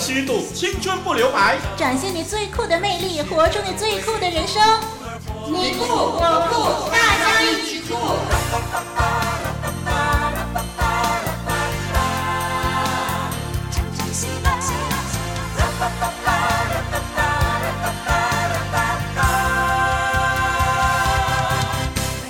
虚度，青春不留白，展现你最酷的魅力，活出你最酷的人生。你酷我酷，大家一起酷！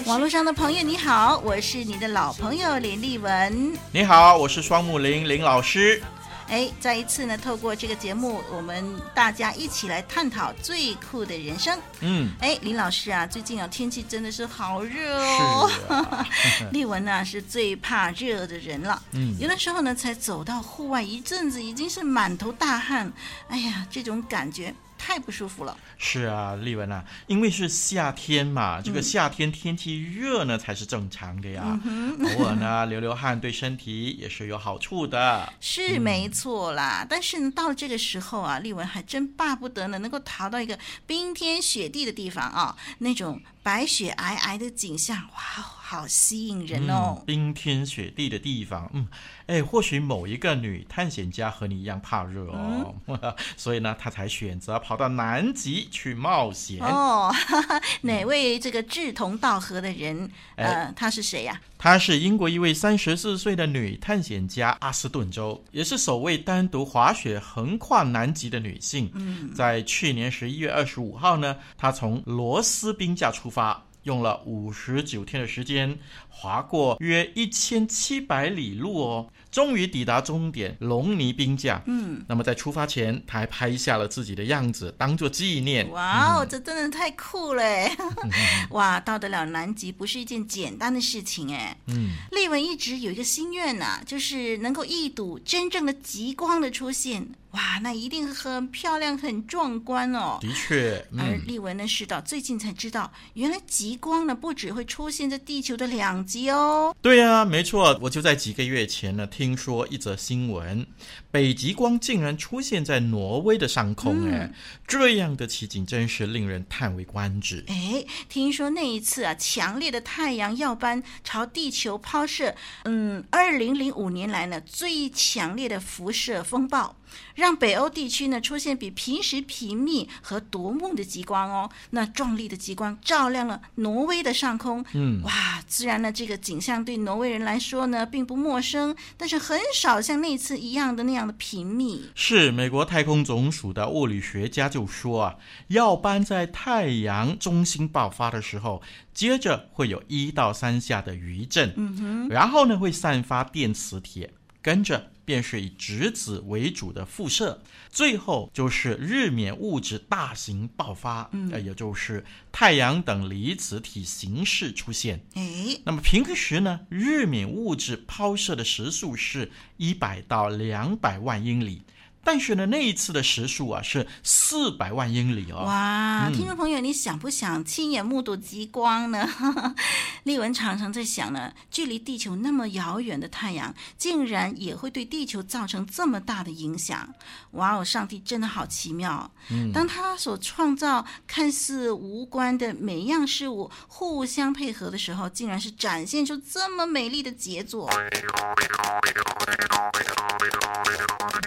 网络上的朋友你好，我是你的老朋友林丽文。你好，我是双木林林老师。哎，再一次呢，透过这个节目，我们大家一起来探讨最酷的人生。嗯，哎，林老师啊，最近啊，天气真的是好热哦。丽文呢，是最怕热的人了。嗯，有的时候呢，才走到户外一阵子，已经是满头大汗。哎呀，这种感觉。太不舒服了。是啊，丽文啊，因为是夏天嘛，嗯、这个夏天天气热呢才是正常的呀。嗯、偶尔呢 流流汗对身体也是有好处的。是没错啦，嗯、但是呢，到了这个时候啊，丽文还真巴不得呢能够逃到一个冰天雪地的地方啊，那种白雪皑皑的景象，哇，好吸引人哦。嗯、冰天雪地的地方，嗯，哎，或许某一个女探险家和你一样怕热哦，嗯、所以呢，她才选择。跑到南极去冒险哦，哪位这个志同道合的人？呃，哎、他是谁呀、啊？她是英国一位三十四岁的女探险家阿斯顿州，也是首位单独滑雪横跨南极的女性。嗯，在去年十一月二十五号呢，她从罗斯冰架出发，用了五十九天的时间，滑过约一千七百里路哦。终于抵达终点龙尼冰架。嗯，那么在出发前，他还拍下了自己的样子，当做纪念。哇哦，嗯、这真的太酷了！哇，到得了南极不是一件简单的事情哎。嗯，丽文一直有一个心愿呐、啊，就是能够一睹真正的极光的出现。哇，那一定很漂亮、很壮观哦。的确，嗯、而丽文呢是到最近才知道，原来极光呢不只会出现在地球的两极哦。对呀、啊，没错，我就在几个月前呢。听说一则新闻，北极光竟然出现在挪威的上空，哎、嗯，这样的奇景真是令人叹为观止。哎，听说那一次啊，强烈的太阳耀斑朝地球抛射，嗯，二零零五年来呢最强烈的辐射风暴。让北欧地区呢出现比平时频密和夺目的极光哦，那壮丽的极光照亮了挪威的上空。嗯，哇，自然呢这个景象对挪威人来说呢并不陌生，但是很少像那次一样的那样的频密。是美国太空总署的物理学家就说啊，耀斑在太阳中心爆发的时候，接着会有一到三下的余震，嗯哼，然后呢会散发电磁铁，跟着。便是以质子为主的辐射，最后就是日冕物质大型爆发，嗯，也就是太阳等离子体形式出现。哎，那么平时呢，日冕物质抛射的时速是一百到两百万英里。但是呢，那一次的时速啊是四百万英里哦！哇，嗯、听众朋友，你想不想亲眼目睹极光呢？丽文常常在想呢，距离地球那么遥远的太阳，竟然也会对地球造成这么大的影响。哇哦，上帝真的好奇妙！嗯，当他所创造看似无关的每样事物互相配合的时候，竟然是展现出这么美丽的杰作。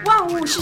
万物是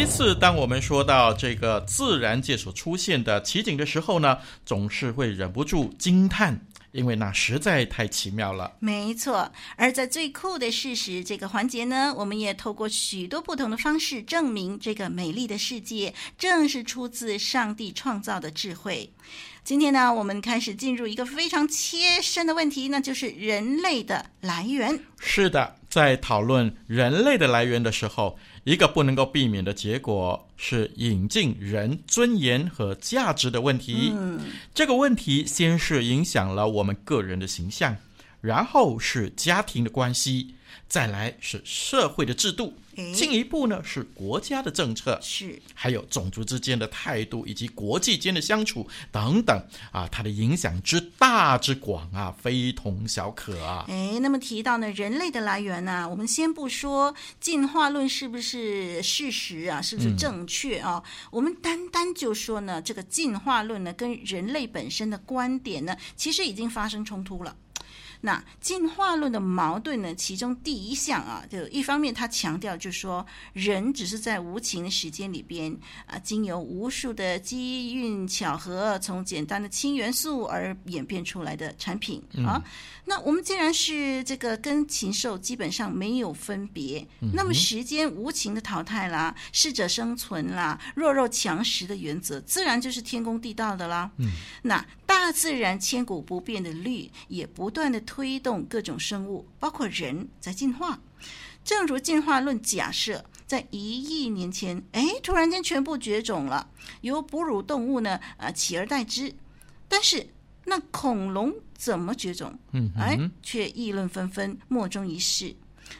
每一次，当我们说到这个自然界所出现的奇景的时候呢，总是会忍不住惊叹，因为那实在太奇妙了。没错，而在最酷的事实这个环节呢，我们也透过许多不同的方式证明，这个美丽的世界正是出自上帝创造的智慧。今天呢，我们开始进入一个非常切身的问题，那就是人类的来源。是的，在讨论人类的来源的时候，一个不能够避免的结果是引进人尊严和价值的问题。嗯，这个问题先是影响了我们个人的形象，然后是家庭的关系，再来是社会的制度，进一步呢是国家的政策，是还有种族之间的态度以及国际间的相处等等啊，它的影响之大之广啊，非同小可啊。哎，那么提到呢，人类的来源呢、啊，我们先不说进化论是不是事实啊，是不是正确啊？嗯、我们单单就说呢，这个进化论呢，跟人类本身的观点呢，其实已经发生冲突了。那进化论的矛盾呢？其中第一项啊，就一方面他强调，就是说人只是在无情的时间里边啊，经由无数的机运巧合，从简单的氢元素而演变出来的产品啊。嗯、那我们既然是这个跟禽兽基本上没有分别，嗯、那么时间无情的淘汰啦，适者生存啦，弱肉强食的原则，自然就是天公地道的啦。嗯，那大自然千古不变的律也不断的。推动各种生物，包括人在进化。正如进化论假设，在一亿年前，哎，突然间全部绝种了，由哺乳动物呢，呃，取而代之。但是那恐龙怎么绝种？嗯，哎，却议论纷纷，莫衷一是。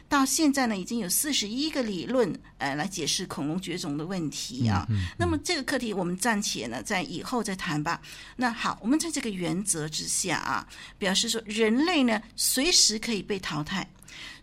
到现在呢，已经有四十一个理论，呃，来解释恐龙绝种的问题啊。嗯嗯、那么这个课题我们暂且呢，在以后再谈吧。那好，我们在这个原则之下啊，表示说人类呢，随时可以被淘汰。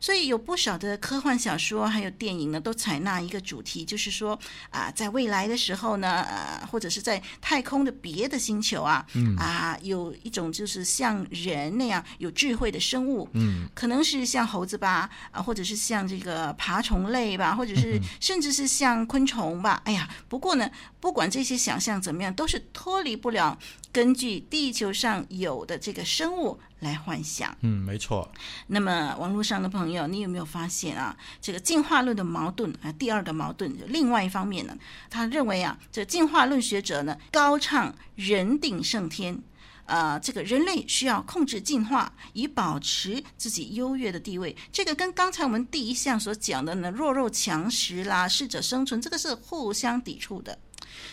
所以有不少的科幻小说还有电影呢，都采纳一个主题，就是说啊，在未来的时候呢，呃，或者是在太空的别的星球啊，嗯、啊，有一种就是像人那样有智慧的生物，嗯，可能是像猴子吧，啊，或者是像这个爬虫类吧，或者是甚至是像昆虫吧。哎呀，不过呢，不管这些想象怎么样，都是脱离不了根据地球上有的这个生物来幻想。嗯，没错。那么网络上的朋友。朋友，你有没有发现啊？这个进化论的矛盾啊，第二个矛盾，另外一方面呢，他认为啊，这进化论学者呢高唱人定胜天，呃，这个人类需要控制进化，以保持自己优越的地位。这个跟刚才我们第一项所讲的呢，弱肉强食啦，适者生存，这个是互相抵触的。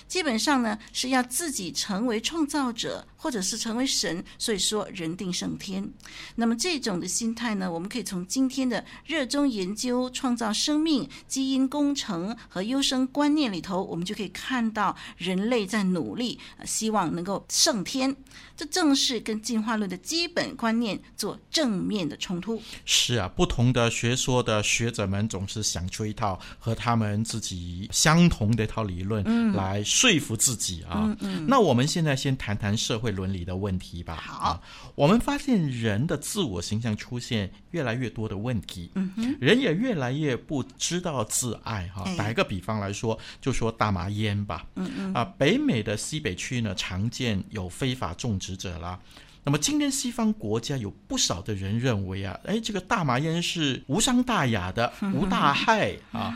基本上呢，是要自己成为创造者，或者是成为神，所以说人定胜天。那么这种的心态呢，我们可以从今天的热衷研究创造生命、基因工程和优生观念里头，我们就可以看到人类在努力，希望能够胜天。这正是跟进化论的基本观念做正面的冲突。是啊，不同的学说的学者们总是想出一套和他们自己相同的一套理论，嗯，来说服自己啊。嗯嗯。那我们现在先谈谈社会伦理的问题吧。好，啊，我们发现人的自我形象出现越来越多的问题，人也越来越不知道自爱哈。打一个比方来说，就说大麻烟吧，嗯嗯，啊，北美的西北区呢，常见有非法种植。者啦，那么今天西方国家有不少的人认为啊，哎，这个大麻烟是无伤大雅的，无大害啊。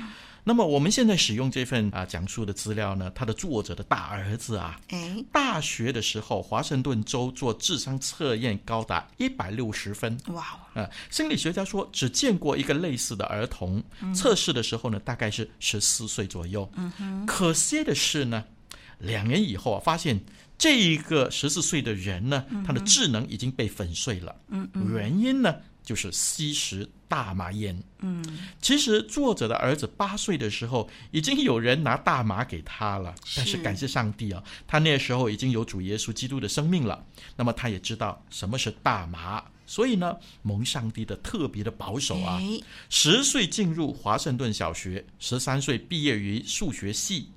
那么我们现在使用这份啊讲述的资料呢，他的作者的大儿子啊，哎，大学的时候华盛顿州做智商测验高达一百六十分，哇，啊，心理学家说只见过一个类似的儿童，测试的时候呢，大概是十四岁左右。嗯哼，可惜的是呢，两年以后啊，发现。这一个十四岁的人呢，他的智能已经被粉碎了。嗯嗯，原因呢，就是吸食大麻烟。嗯，其实作者的儿子八岁的时候，已经有人拿大麻给他了。但是感谢上帝啊，他那时候已经有主耶稣基督的生命了。那么他也知道什么是大麻，所以呢，蒙上帝的特别的保守啊。十岁进入华盛顿小学，十三岁毕业于数学系。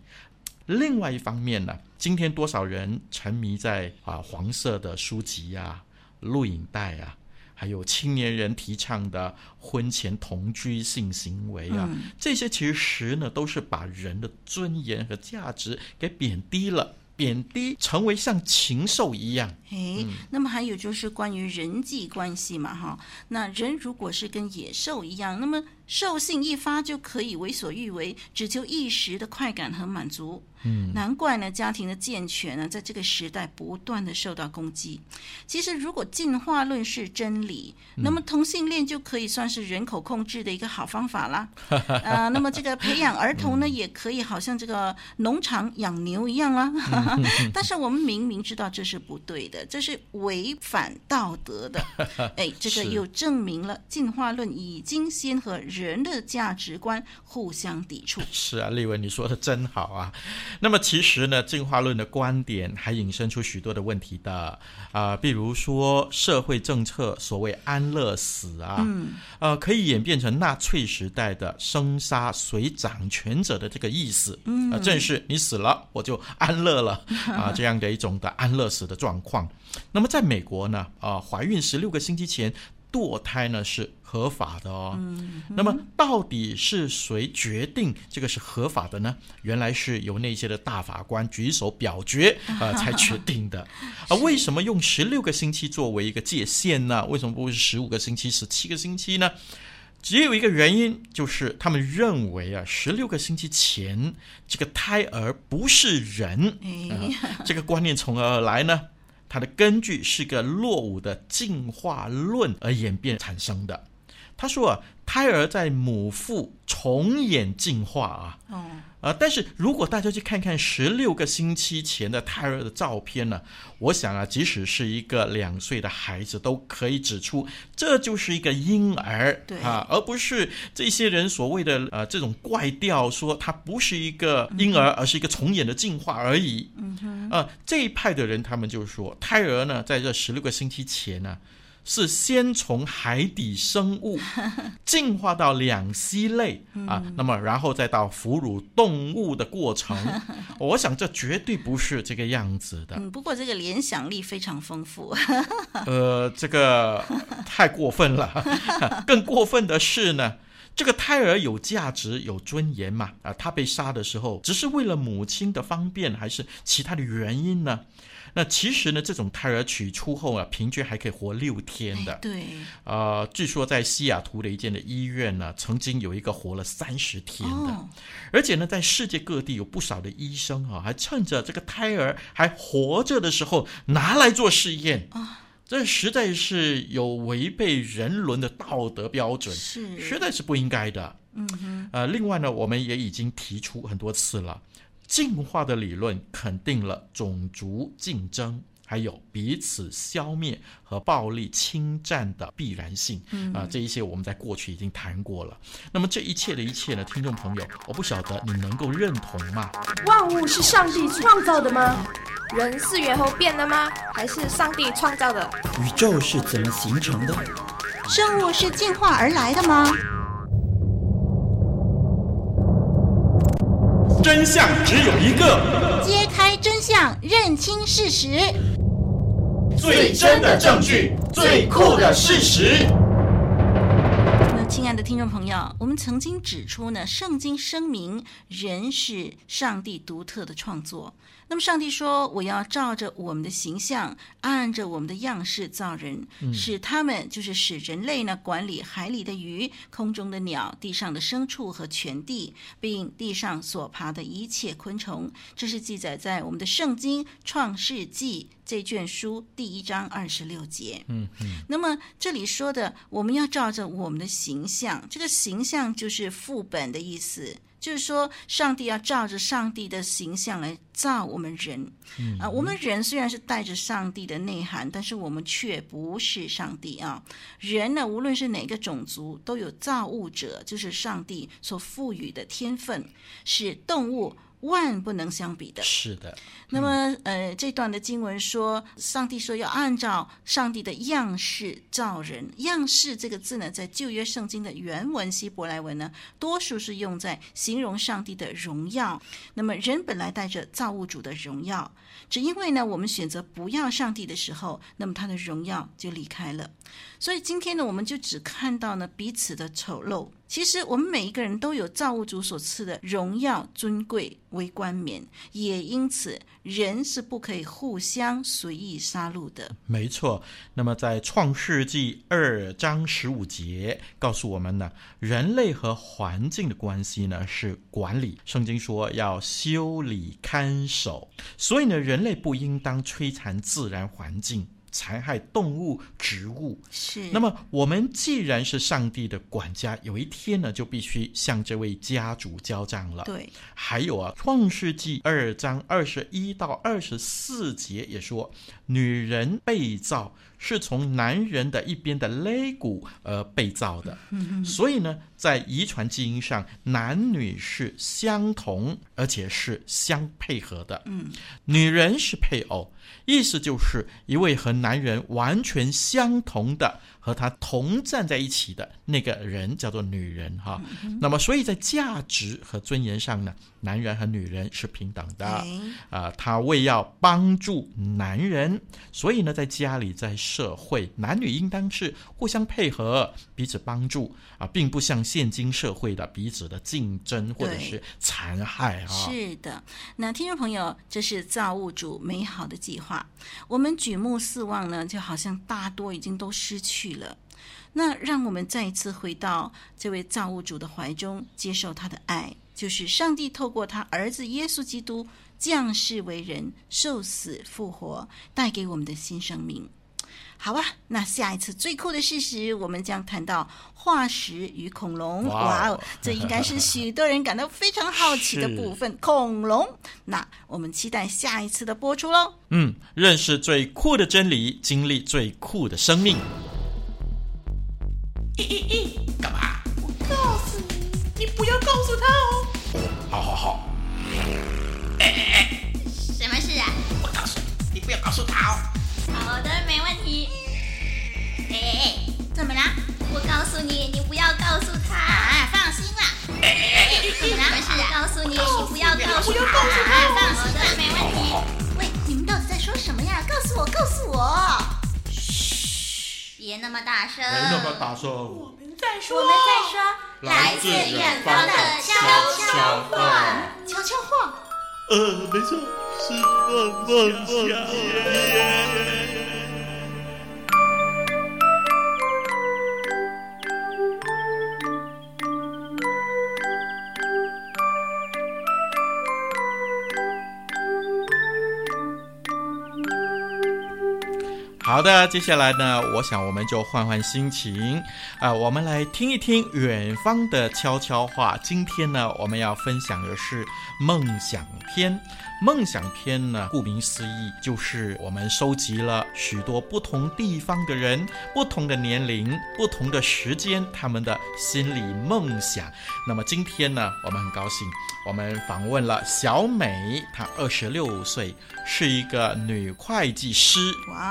另外一方面呢，今天多少人沉迷在啊黄色的书籍啊、录影带啊，还有青年人提倡的婚前同居性行为啊，嗯、这些其实呢都是把人的尊严和价值给贬低了。贬低成为像禽兽一样，哎，那么还有就是关于人际关系嘛，哈，那人如果是跟野兽一样，那么兽性一发就可以为所欲为，只求一时的快感和满足。嗯，难怪呢，家庭的健全呢，在这个时代不断的受到攻击。其实，如果进化论是真理，那么同性恋就可以算是人口控制的一个好方法啦。啊、呃，那么这个培养儿童呢，也可以好像这个农场养牛一样啦。但是我们明明知道这是不对的，这是违反道德的。哎，这个又证明了进化论已经先和人的价值观互相抵触。是啊，丽文，你说的真好啊。那么其实呢，进化论的观点还引申出许多的问题的啊、呃，比如说社会政策所谓安乐死啊，嗯，呃，可以演变成纳粹时代的生杀随掌权者的这个意思，嗯、呃，正是你死了我就安乐了 啊、呃，这样的一种的安乐死的状况。那么在美国呢，啊、呃，怀孕十六个星期前堕胎呢是合法的哦，嗯，那么到底是谁决定这个是合法的呢？原来是由那些的大法官举手表决啊、呃、才决定的。啊，为什么用十六个星期作为一个界限呢？为什么不是十五个星期、十七个星期呢？只有一个原因，就是他们认为啊，十六个星期前这个胎儿不是人，呃、这个观念从何而来呢？它的根据是个落伍的进化论而演变产生的。他说啊，胎儿在母腹重演进化啊，哦，啊，但是如果大家去看看十六个星期前的胎儿的照片呢，我想啊，即使是一个两岁的孩子都可以指出，这就是一个婴儿，对啊，而不是这些人所谓的呃这种怪调，说他不是一个婴儿，而是一个重演的进化而已。嗯哼，啊，这一派的人他们就说，胎儿呢，在这十六个星期前呢。是先从海底生物 进化到两栖类啊，那么然后再到哺乳动物的过程，我想这绝对不是这个样子的。嗯，不过这个联想力非常丰富。呃，这个太过分了。更过分的是呢，这个胎儿有价值、有尊严嘛？啊，他被杀的时候，只是为了母亲的方便，还是其他的原因呢？那其实呢，这种胎儿取出后啊，平均还可以活六天的。对，呃，据说在西雅图的一间的医院呢，曾经有一个活了三十天的。哦。而且呢，在世界各地有不少的医生啊，还趁着这个胎儿还活着的时候拿来做试验。啊、哦，这实在是有违背人伦的道德标准，是，实在是不应该的。嗯哼。呃，另外呢，我们也已经提出很多次了。进化的理论肯定了种族竞争，还有彼此消灭和暴力侵占的必然性。嗯、啊，这一些我们在过去已经谈过了。那么这一切的一切呢，听众朋友，我不晓得你能够认同吗？万物是上帝创造的吗？人是猿猴变的吗？还是上帝创造的？宇宙是怎么形成的？生物是进化而来的吗？真相只有一个，揭开真相，认清事实，最真的证据，最酷的事实。那亲爱的听众朋友，我们曾经指出呢，圣经声明人是上帝独特的创作。那么上帝说：“我要照着我们的形象，按着我们的样式造人，使他们就是使人类呢管理海里的鱼、空中的鸟、地上的牲畜和全地，并地上所爬的一切昆虫。”这是记载在我们的圣经创世纪这卷书第一章二十六节。嗯嗯。那么这里说的，我们要照着我们的形象，这个形象就是副本的意思。就是说，上帝要照着上帝的形象来造我们人。嗯、啊，我们人虽然是带着上帝的内涵，但是我们却不是上帝啊。人呢，无论是哪个种族，都有造物者，就是上帝所赋予的天分，是动物。万不能相比的。是的。那么，呃，这段的经文说，上帝说要按照上帝的样式造人。样式这个字呢，在旧约圣经的原文希伯来文呢，多数是用在形容上帝的荣耀。那么，人本来带着造物主的荣耀，只因为呢，我们选择不要上帝的时候，那么他的荣耀就离开了。所以今天呢，我们就只看到呢彼此的丑陋。其实我们每一个人都有造物主所赐的荣耀、尊贵为冠冕，也因此人是不可以互相随意杀戮的。没错。那么在创世纪二章十五节告诉我们呢，人类和环境的关系呢是管理。圣经说要修理看守，所以呢，人类不应当摧残自然环境。残害动物、植物是。那么，我们既然是上帝的管家，有一天呢，就必须向这位家主交账了。对。还有啊，《创世纪》二章二十一到二十四节也说，女人被造是从男人的一边的肋骨而被造的。嗯。所以呢，在遗传基因上，男女是相同，而且是相配合的。嗯。女人是配偶。意思就是一位和男人完全相同的，和他同站在一起的那个人叫做女人哈。嗯、那么，所以在价值和尊严上呢，男人和女人是平等的。啊、他为要帮助男人，所以呢，在家里在社会，男女应当是互相配合，彼此帮助啊，并不像现今社会的彼此的竞争或者是残害啊。是的，那听众朋友，这是造物主美好的计划。我们举目四望呢，就好像大多已经都失去了。那让我们再一次回到这位造物主的怀中，接受他的爱，就是上帝透过他儿子耶稣基督降世为人，受死复活，带给我们的新生命。好吧，那下一次最酷的事实，我们将谈到化石与恐龙。哇哦，这应该是许多人感到非常好奇的部分——恐龙。那我们期待下一次的播出喽。嗯，认识最酷的真理，经历最酷的生命。咦咦咦，干嘛？我告诉你，你不要告诉他哦。好好好。哎哎哎，什么事啊？我告诉你，你不要告诉他哦。好的，没问题。哎哎哎，怎么啦？我告诉你，你不要告诉他。啊，放心啦。怎么了？没事，告诉你，你不要告诉他。啊，放心的，没问题。喂，你们到底在说什么呀？告诉我，告诉我。嘘，别那么大声。别那么大声。我们在说，我们在说，来自远方的悄悄话。悄悄话。呃，没错，是梦梦想。好的，接下来呢，我想我们就换换心情啊、我们来听一听远方的悄悄话。今天呢，我们要分享的是梦想篇。梦想篇呢，顾名思义，就是我们收集了许多不同地方的人、不同的年龄、不同的时间，他们的心理梦想。那么今天呢，我们很高兴，我们访问了小美，她二十六岁，是一个女会计师，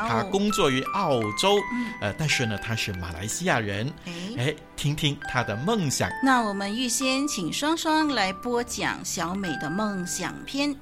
她工作于澳洲，呃，但是呢，她是马来西亚人。哎，听听她的梦想。那我们预先请双双来播讲小美的梦想篇。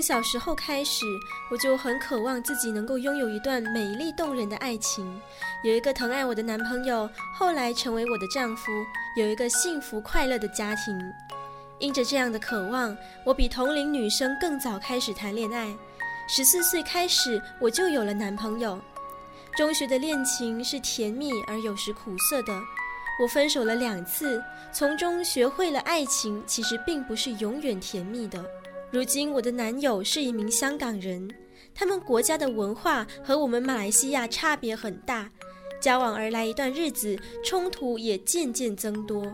从小时候开始，我就很渴望自己能够拥有一段美丽动人的爱情，有一个疼爱我的男朋友，后来成为我的丈夫，有一个幸福快乐的家庭。因着这样的渴望，我比同龄女生更早开始谈恋爱。十四岁开始，我就有了男朋友。中学的恋情是甜蜜而有时苦涩的。我分手了两次，从中学会了爱情其实并不是永远甜蜜的。如今我的男友是一名香港人，他们国家的文化和我们马来西亚差别很大，交往而来一段日子，冲突也渐渐增多。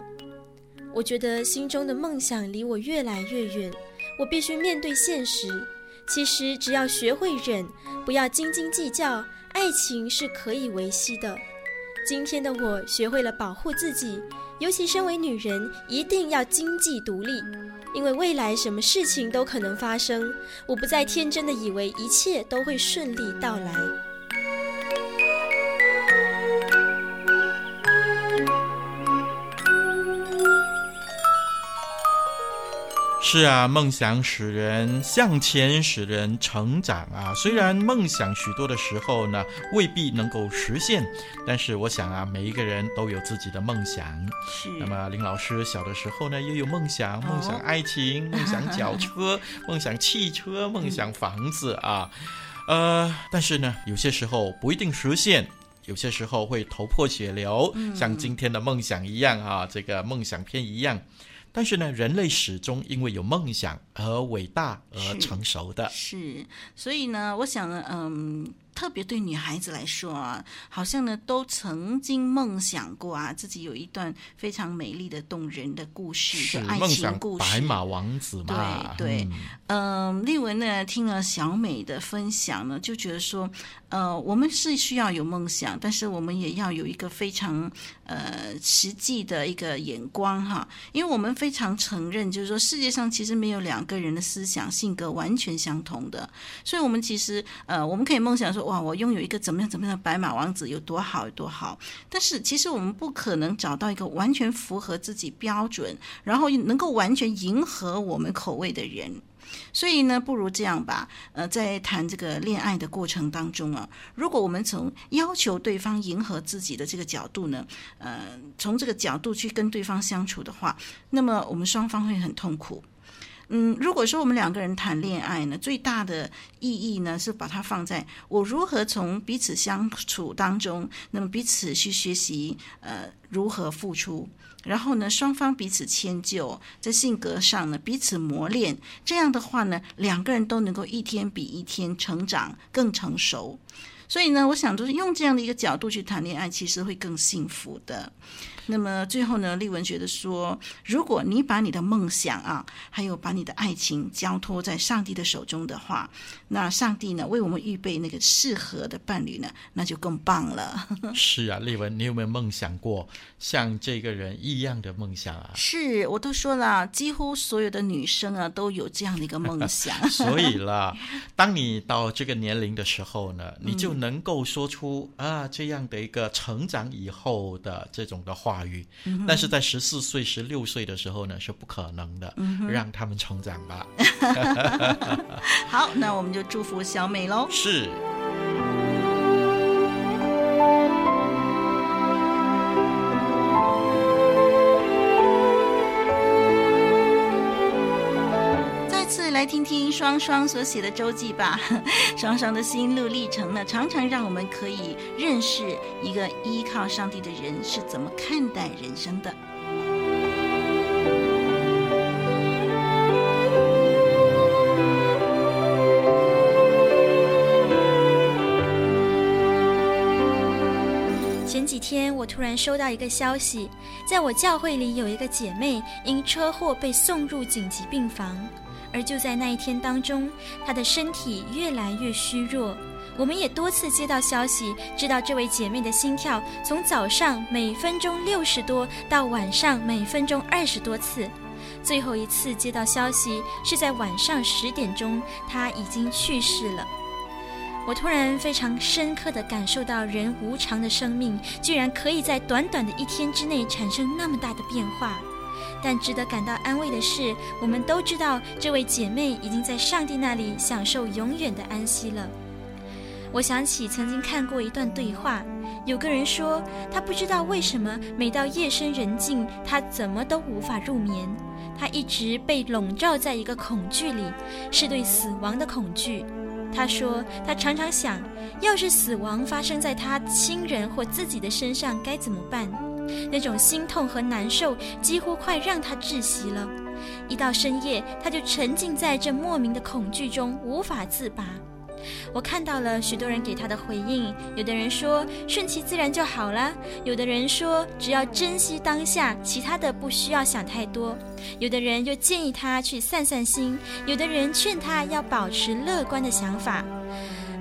我觉得心中的梦想离我越来越远，我必须面对现实。其实只要学会忍，不要斤斤计较，爱情是可以维系的。今天的我学会了保护自己，尤其身为女人，一定要经济独立。因为未来什么事情都可能发生，我不再天真的以为一切都会顺利到来。是啊，梦想使人向前，使人成长啊。虽然梦想许多的时候呢，未必能够实现，但是我想啊，每一个人都有自己的梦想。是。那么林老师小的时候呢，也有梦想，梦想爱情，梦想脚车，梦想汽车，梦想房子啊。呃，但是呢，有些时候不一定实现，有些时候会头破血流，像今天的梦想一样啊，这个梦想片一样。但是呢，人类始终因为有梦想而伟大而成熟的。是，是，所以呢，我想呢，嗯。特别对女孩子来说啊，好像呢都曾经梦想过啊，自己有一段非常美丽的、动人的故事，是爱情故事。白马王子嘛，对对，嗯，丽、呃、文呢听了小美的分享呢，就觉得说，呃，我们是需要有梦想，但是我们也要有一个非常呃实际的一个眼光哈，因为我们非常承认，就是说世界上其实没有两个人的思想性格完全相同的，所以我们其实呃，我们可以梦想说。哇！我拥有一个怎么样怎么样的白马王子有多好有多好？但是其实我们不可能找到一个完全符合自己标准，然后能够完全迎合我们口味的人。所以呢，不如这样吧。呃，在谈这个恋爱的过程当中啊，如果我们从要求对方迎合自己的这个角度呢，呃，从这个角度去跟对方相处的话，那么我们双方会很痛苦。嗯，如果说我们两个人谈恋爱呢，最大的意义呢是把它放在我如何从彼此相处当中，那么彼此去学习，呃，如何付出，然后呢，双方彼此迁就，在性格上呢彼此磨练，这样的话呢，两个人都能够一天比一天成长更成熟。所以呢，我想就是用这样的一个角度去谈恋爱，其实会更幸福的。那么最后呢，丽文觉得说，如果你把你的梦想啊，还有把你的爱情交托在上帝的手中的话，那上帝呢为我们预备那个适合的伴侣呢，那就更棒了。是啊，丽文，你有没有梦想过像这个人一样的梦想啊？是，我都说了，几乎所有的女生啊都有这样的一个梦想。所以啦，当你到这个年龄的时候呢，你就能够说出、嗯、啊这样的一个成长以后的这种的话。但是在十四岁、十六岁的时候呢，是不可能的。嗯、让他们成长吧。好，那我们就祝福小美喽。是。听双双所写的周记吧。双双的心路历程呢，常常让我们可以认识一个依靠上帝的人是怎么看待人生的。前几天我突然收到一个消息，在我教会里有一个姐妹因车祸被送入紧急病房。而就在那一天当中，她的身体越来越虚弱。我们也多次接到消息，知道这位姐妹的心跳从早上每分钟六十多，到晚上每分钟二十多次。最后一次接到消息是在晚上十点钟，她已经去世了。我突然非常深刻地感受到，人无常的生命居然可以在短短的一天之内产生那么大的变化。但值得感到安慰的是，我们都知道这位姐妹已经在上帝那里享受永远的安息了。我想起曾经看过一段对话，有个人说他不知道为什么每到夜深人静，他怎么都无法入眠，他一直被笼罩在一个恐惧里，是对死亡的恐惧。他说他常常想，要是死亡发生在他亲人或自己的身上，该怎么办？那种心痛和难受几乎快让他窒息了。一到深夜，他就沉浸在这莫名的恐惧中，无法自拔。我看到了许多人给他的回应，有的人说顺其自然就好了，有的人说只要珍惜当下，其他的不需要想太多。有的人又建议他去散散心，有的人劝他要保持乐观的想法。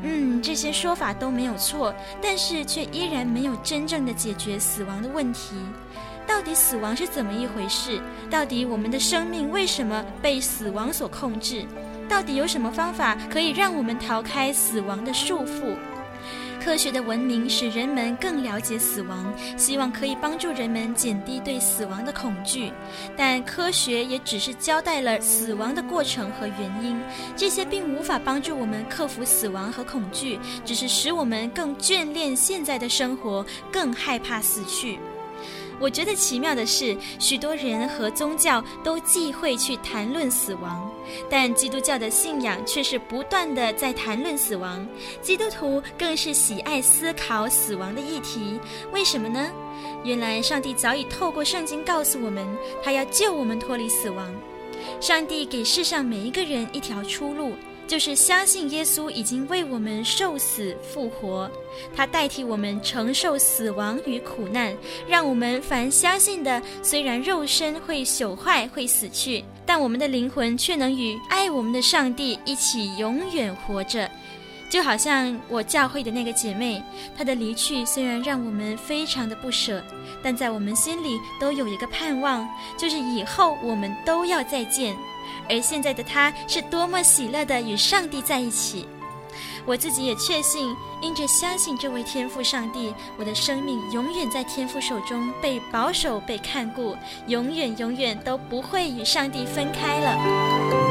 嗯，这些说法都没有错，但是却依然没有真正的解决死亡的问题。到底死亡是怎么一回事？到底我们的生命为什么被死亡所控制？到底有什么方法可以让我们逃开死亡的束缚？科学的文明使人们更了解死亡，希望可以帮助人们减低对死亡的恐惧。但科学也只是交代了死亡的过程和原因，这些并无法帮助我们克服死亡和恐惧，只是使我们更眷恋现在的生活，更害怕死去。我觉得奇妙的是，许多人和宗教都忌讳去谈论死亡，但基督教的信仰却是不断地在谈论死亡。基督徒更是喜爱思考死亡的议题。为什么呢？原来上帝早已透过圣经告诉我们，他要救我们脱离死亡。上帝给世上每一个人一条出路。就是相信耶稣已经为我们受死复活，他代替我们承受死亡与苦难，让我们凡相信的，虽然肉身会朽坏、会死去，但我们的灵魂却能与爱我们的上帝一起永远活着。就好像我教会的那个姐妹，她的离去虽然让我们非常的不舍，但在我们心里都有一个盼望，就是以后我们都要再见。而现在的他是多么喜乐的与上帝在一起，我自己也确信，因着相信这位天赋上帝，我的生命永远在天赋手中被保守、被看顾，永远永远都不会与上帝分开了。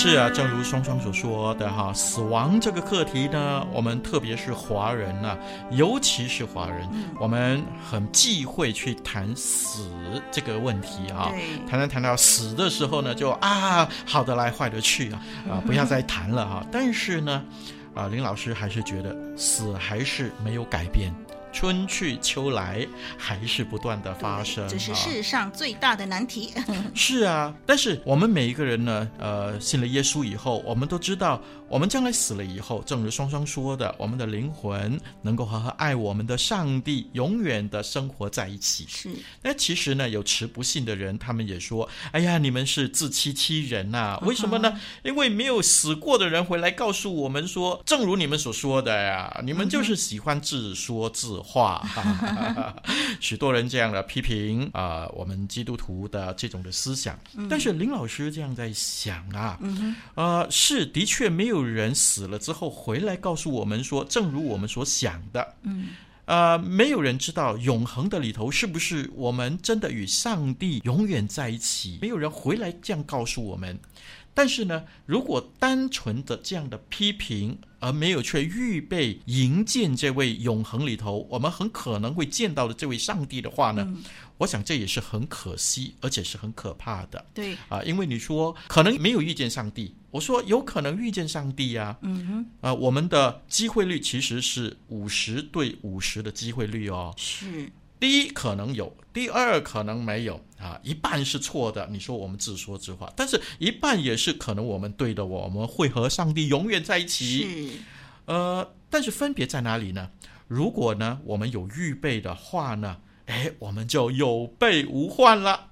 是啊，正如双双所说的哈，死亡这个课题呢，我们特别是华人呐、啊，尤其是华人，嗯、我们很忌讳去谈死这个问题啊。谈谈谈到死的时候呢，就啊，好的来，坏的去啊，啊，不要再谈了哈。但是呢，啊，林老师还是觉得死还是没有改变。春去秋来，还是不断的发生，这是世上最大的难题。是啊，但是我们每一个人呢，呃，信了耶稣以后，我们都知道，我们将来死了以后，正如双双说的，我们的灵魂能够和爱我们的上帝永远的生活在一起。是。那其实呢，有持不信的人，他们也说：“哎呀，你们是自欺欺人呐、啊！为什么呢？因为没有死过的人回来告诉我们说，正如你们所说的呀，你们就是喜欢自说自话。哈哈” 许多人这样的批评啊、呃，我们基督徒的这种的思想。但是林老师这样在想啊，呃，是的确没有人死了之后回来告诉我们说，正如我们所想的。嗯。呃，没有人知道永恒的里头是不是我们真的与上帝永远在一起，没有人回来这样告诉我们。但是呢，如果单纯的这样的批评，而没有去预备迎接这位永恒里头我们很可能会见到的这位上帝的话呢，嗯、我想这也是很可惜，而且是很可怕的。对啊，因为你说可能没有遇见上帝，我说有可能遇见上帝呀、啊。嗯哼，啊，我们的机会率其实是五十对五十的机会率哦。是。第一可能有，第二可能没有啊，一半是错的。你说我们自说自话，但是一半也是可能我们对的，我们会和上帝永远在一起。是，呃，但是分别在哪里呢？如果呢，我们有预备的话呢，哎，我们就有备无患了。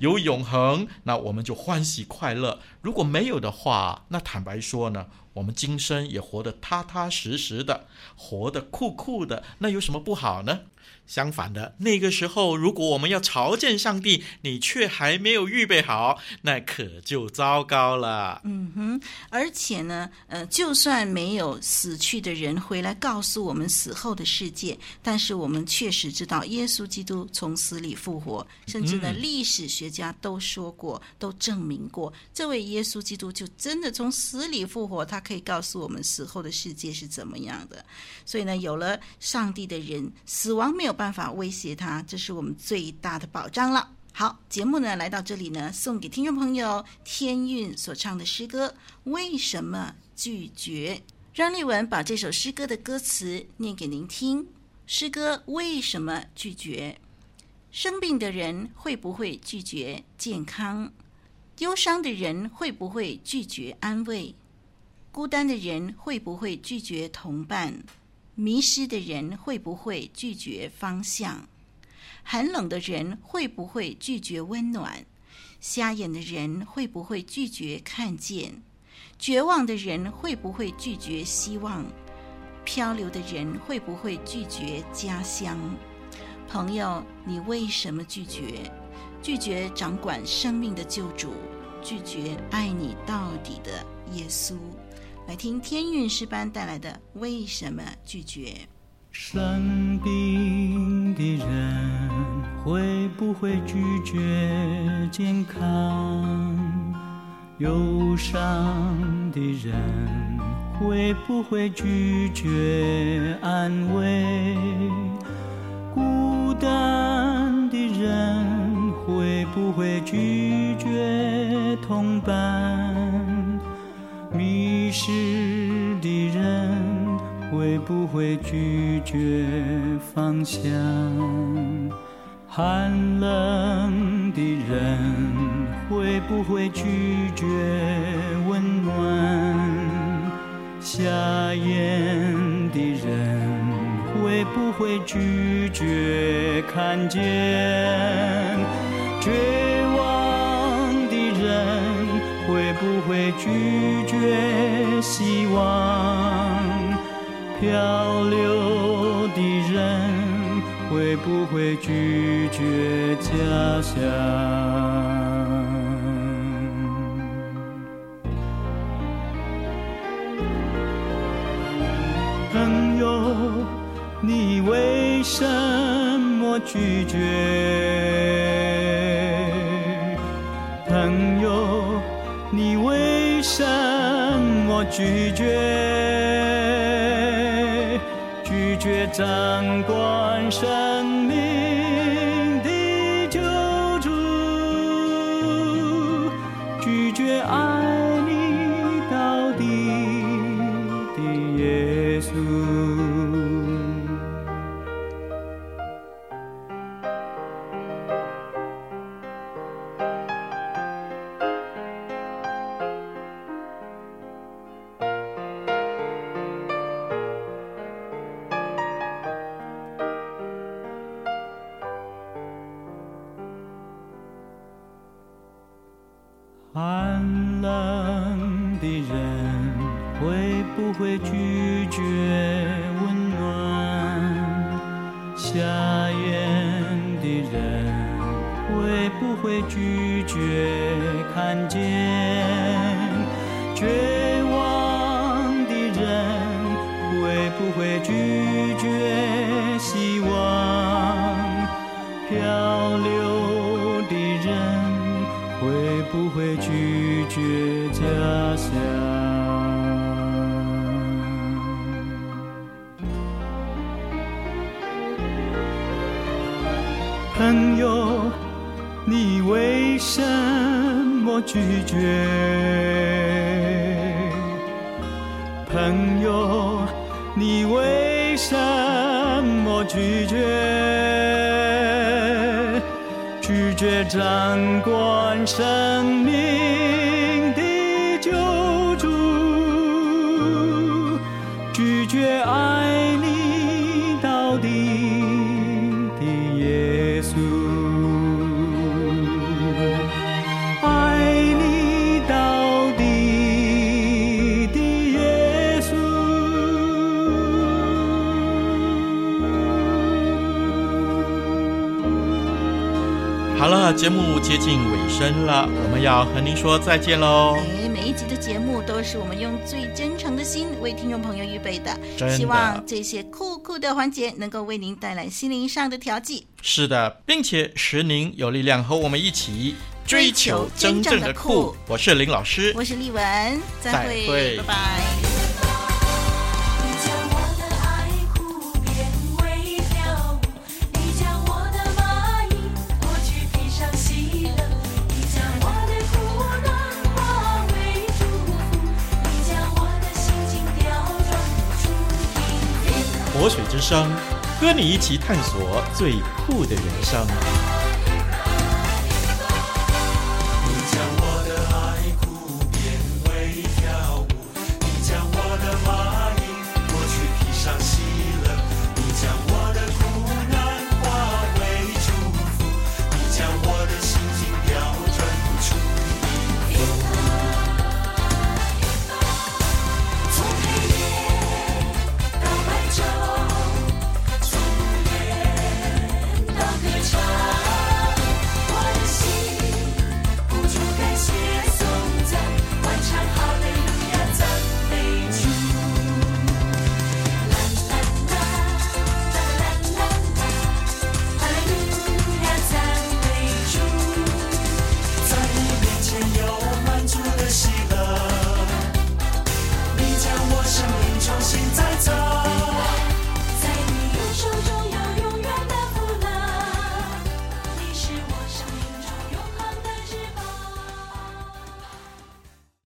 有永恒，那我们就欢喜快乐。如果没有的话，那坦白说呢，我们今生也活得踏踏实实的，活得酷酷的，那有什么不好呢？相反的，那个时候，如果我们要朝见上帝，你却还没有预备好，那可就糟糕了。嗯哼，而且呢，呃，就算没有死去的人回来告诉我们死后的世界，但是我们确实知道耶稣基督从死里复活，甚至呢，历史学家都说过，都证明过，这位耶稣基督就真的从死里复活，他可以告诉我们死后的世界是怎么样的。所以呢，有了上帝的人，死亡没有办法威胁他，这是我们最大的保障了。好，节目呢来到这里呢，送给听众朋友天韵所唱的诗歌《为什么拒绝》。让丽文把这首诗歌的歌词念给您听。诗歌为什么拒绝？生病的人会不会拒绝健康？忧伤的人会不会拒绝安慰？孤单的人会不会拒绝同伴？迷失的人会不会拒绝方向？寒冷的人会不会拒绝温暖？瞎眼的人会不会拒绝看见？绝望的人会不会拒绝希望？漂流的人会不会拒绝家乡？朋友，你为什么拒绝？拒绝掌管生命的救主，拒绝爱你到底的耶稣。来听天韵诗班带来的《为什么拒绝》。生病的人会不会拒绝健康？忧伤的人会不会拒绝安慰？孤单的人会不会拒绝同伴？迷失的人。会不会拒绝方向？寒冷的人会不会拒绝温暖？瞎眼的人会不会拒绝看见？拒绝希望？漂流的人会不会拒绝家乡？朋友，你为什么拒绝？拒绝拒绝站管山寒冷的人会不会拒绝温暖？瞎眼的人会不会拒绝看见拒绝？朋友，你为什么拒绝？拒绝掌管生命的救主，拒绝爱你节目接近尾声了，我们要和您说再见喽。哎，每一集的节目都是我们用最真诚的心为听众朋友预备的，的希望这些酷酷的环节能够为您带来心灵上的调剂。是的，并且使您有力量和我们一起追求真正的酷。我是林老师，我是丽文，再会拜拜。生，和你一起探索最酷的人生。